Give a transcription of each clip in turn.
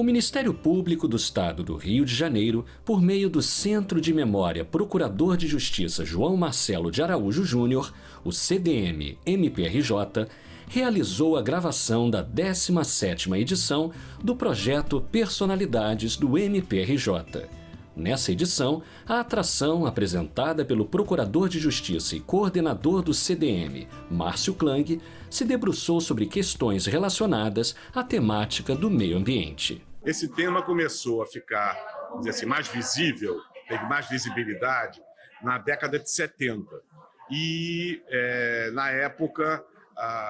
O Ministério Público do Estado do Rio de Janeiro, por meio do Centro de Memória Procurador de Justiça João Marcelo de Araújo Júnior, o CDM MPRJ, realizou a gravação da 17ª edição do projeto Personalidades do MPRJ. Nessa edição, a atração apresentada pelo Procurador de Justiça e coordenador do CDM, Márcio Klang, se debruçou sobre questões relacionadas à temática do meio ambiente. Esse tema começou a ficar assim, mais visível, teve mais visibilidade na década de 70. E, é, na época,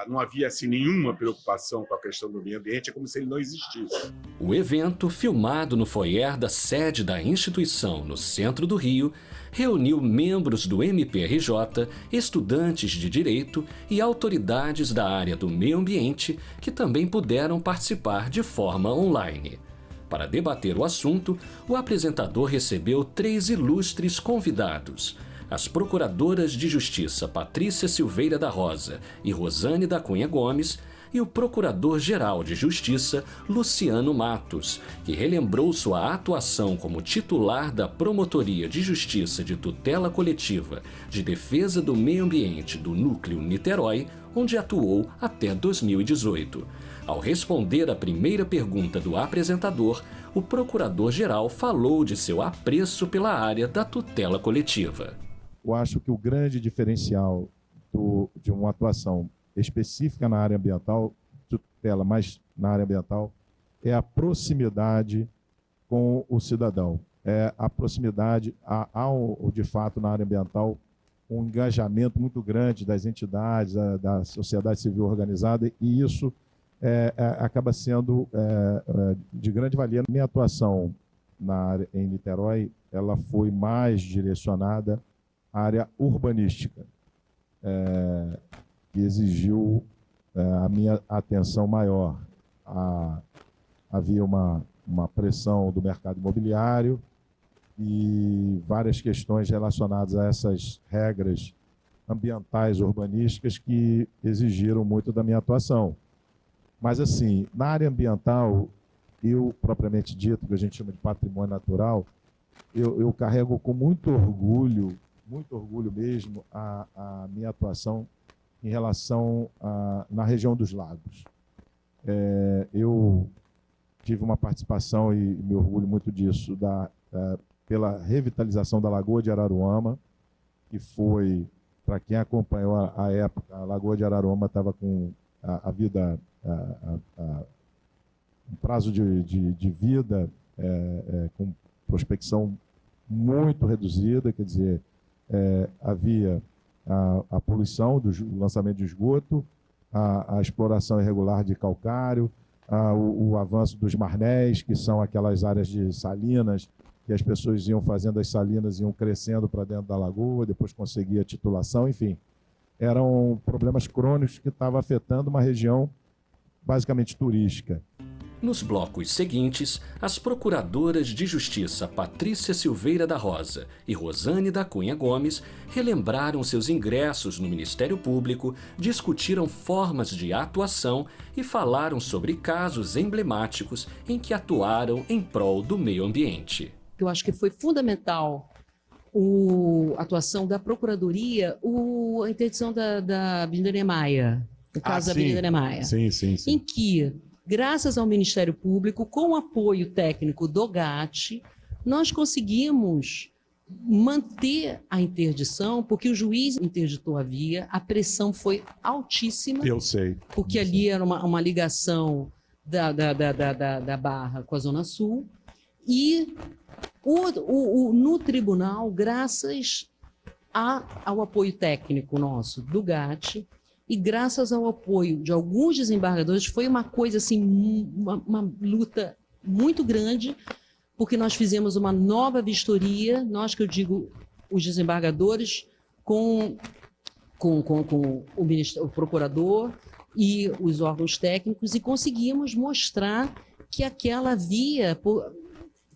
não havia assim, nenhuma preocupação com a questão do meio ambiente, é como se ele não existisse. O evento, filmado no foyer da sede da instituição no centro do Rio, reuniu membros do MPRJ, estudantes de direito e autoridades da área do meio ambiente que também puderam participar de forma online. Para debater o assunto, o apresentador recebeu três ilustres convidados as procuradoras de Justiça Patrícia Silveira da Rosa e Rosane da Cunha Gomes e o Procurador-Geral de Justiça Luciano Matos, que relembrou sua atuação como titular da Promotoria de Justiça de Tutela Coletiva de Defesa do Meio Ambiente do Núcleo Niterói, onde atuou até 2018. Ao responder a primeira pergunta do apresentador, o Procurador-Geral falou de seu apreço pela área da tutela coletiva. Eu acho que o grande diferencial do, de uma atuação específica na área ambiental, tutela mais na área ambiental, é a proximidade com o cidadão. É a proximidade, há de fato na área ambiental um engajamento muito grande das entidades, da, da sociedade civil organizada, e isso é, é, acaba sendo é, é de grande valia. Minha atuação na área, em Niterói, ela foi mais direcionada área urbanística, é, que exigiu é, a minha atenção maior. A, havia uma, uma pressão do mercado imobiliário e várias questões relacionadas a essas regras ambientais urbanísticas que exigiram muito da minha atuação. Mas, assim, na área ambiental, eu, propriamente dito, que a gente chama de patrimônio natural, eu, eu carrego com muito orgulho muito orgulho mesmo a, a minha atuação em relação a, na região dos lagos. É, eu tive uma participação e me orgulho muito disso da, é, pela revitalização da Lagoa de Araruama, que foi, para quem acompanhou a, a, época, a Lagoa de Araruama estava com a, a vida, um prazo de, de, de vida é, é, com prospecção muito reduzida, quer dizer, é, havia a, a, poluição do lançamento de esgoto, a, a exploração irregular de calcário, a, o, o, avanço dos marnéis, que são aquelas áreas de salinas, que as pessoas iam fazendo as salinas, iam crescendo para dentro da lagoa, depois conseguia titulação, enfim. Eram problemas crônicos que estavam afetando uma região basicamente turística. Nos blocos seguintes, as procuradoras de justiça Patrícia Silveira da Rosa e Rosane da Cunha Gomes relembraram seus ingressos no Ministério Público, discutiram formas de atuação e falaram sobre casos emblemáticos em que atuaram em prol do meio ambiente. Eu acho que foi fundamental o, a atuação da Procuradoria, o, a interdição da, da Avenida Niemeyer, no caso ah, da Avenida Niemeyer, sim, sim, sim. em que graças ao Ministério Público, com o apoio técnico do GAT, nós conseguimos manter a interdição, porque o juiz interditou a via, a pressão foi altíssima. Eu sei. Porque Eu ali sei. era uma, uma ligação da, da, da, da, da Barra com a Zona Sul. E o, o, o, no tribunal, graças a, ao apoio técnico nosso do GAT, e graças ao apoio de alguns desembargadores, foi uma coisa assim, uma, uma luta muito grande, porque nós fizemos uma nova vistoria, nós que eu digo, os desembargadores, com, com, com, com o, ministro, o procurador e os órgãos técnicos, e conseguimos mostrar que aquela via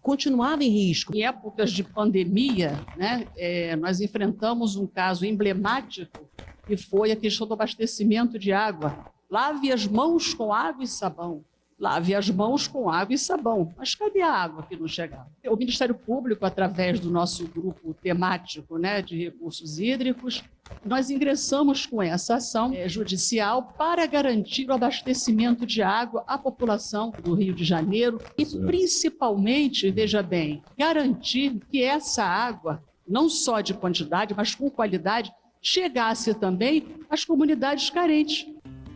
continuava em risco. Em épocas de pandemia, né, é, nós enfrentamos um caso emblemático e foi a questão do abastecimento de água. Lave as mãos com água e sabão. Lave as mãos com água e sabão. Mas cadê a água que não chegava? O Ministério Público, através do nosso grupo temático né, de recursos hídricos, nós ingressamos com essa ação é, judicial para garantir o abastecimento de água à população do Rio de Janeiro e, principalmente, veja bem, garantir que essa água, não só de quantidade, mas com qualidade, chegasse também às comunidades carentes.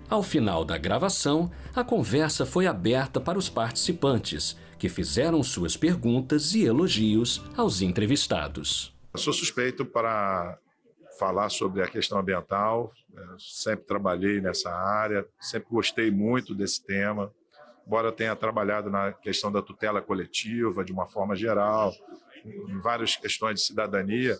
Ao final da gravação, a conversa foi aberta para os participantes, que fizeram suas perguntas e elogios aos entrevistados. Eu sou suspeito para falar sobre a questão ambiental, sempre trabalhei nessa área, sempre gostei muito desse tema, embora eu tenha trabalhado na questão da tutela coletiva de uma forma geral, em várias questões de cidadania,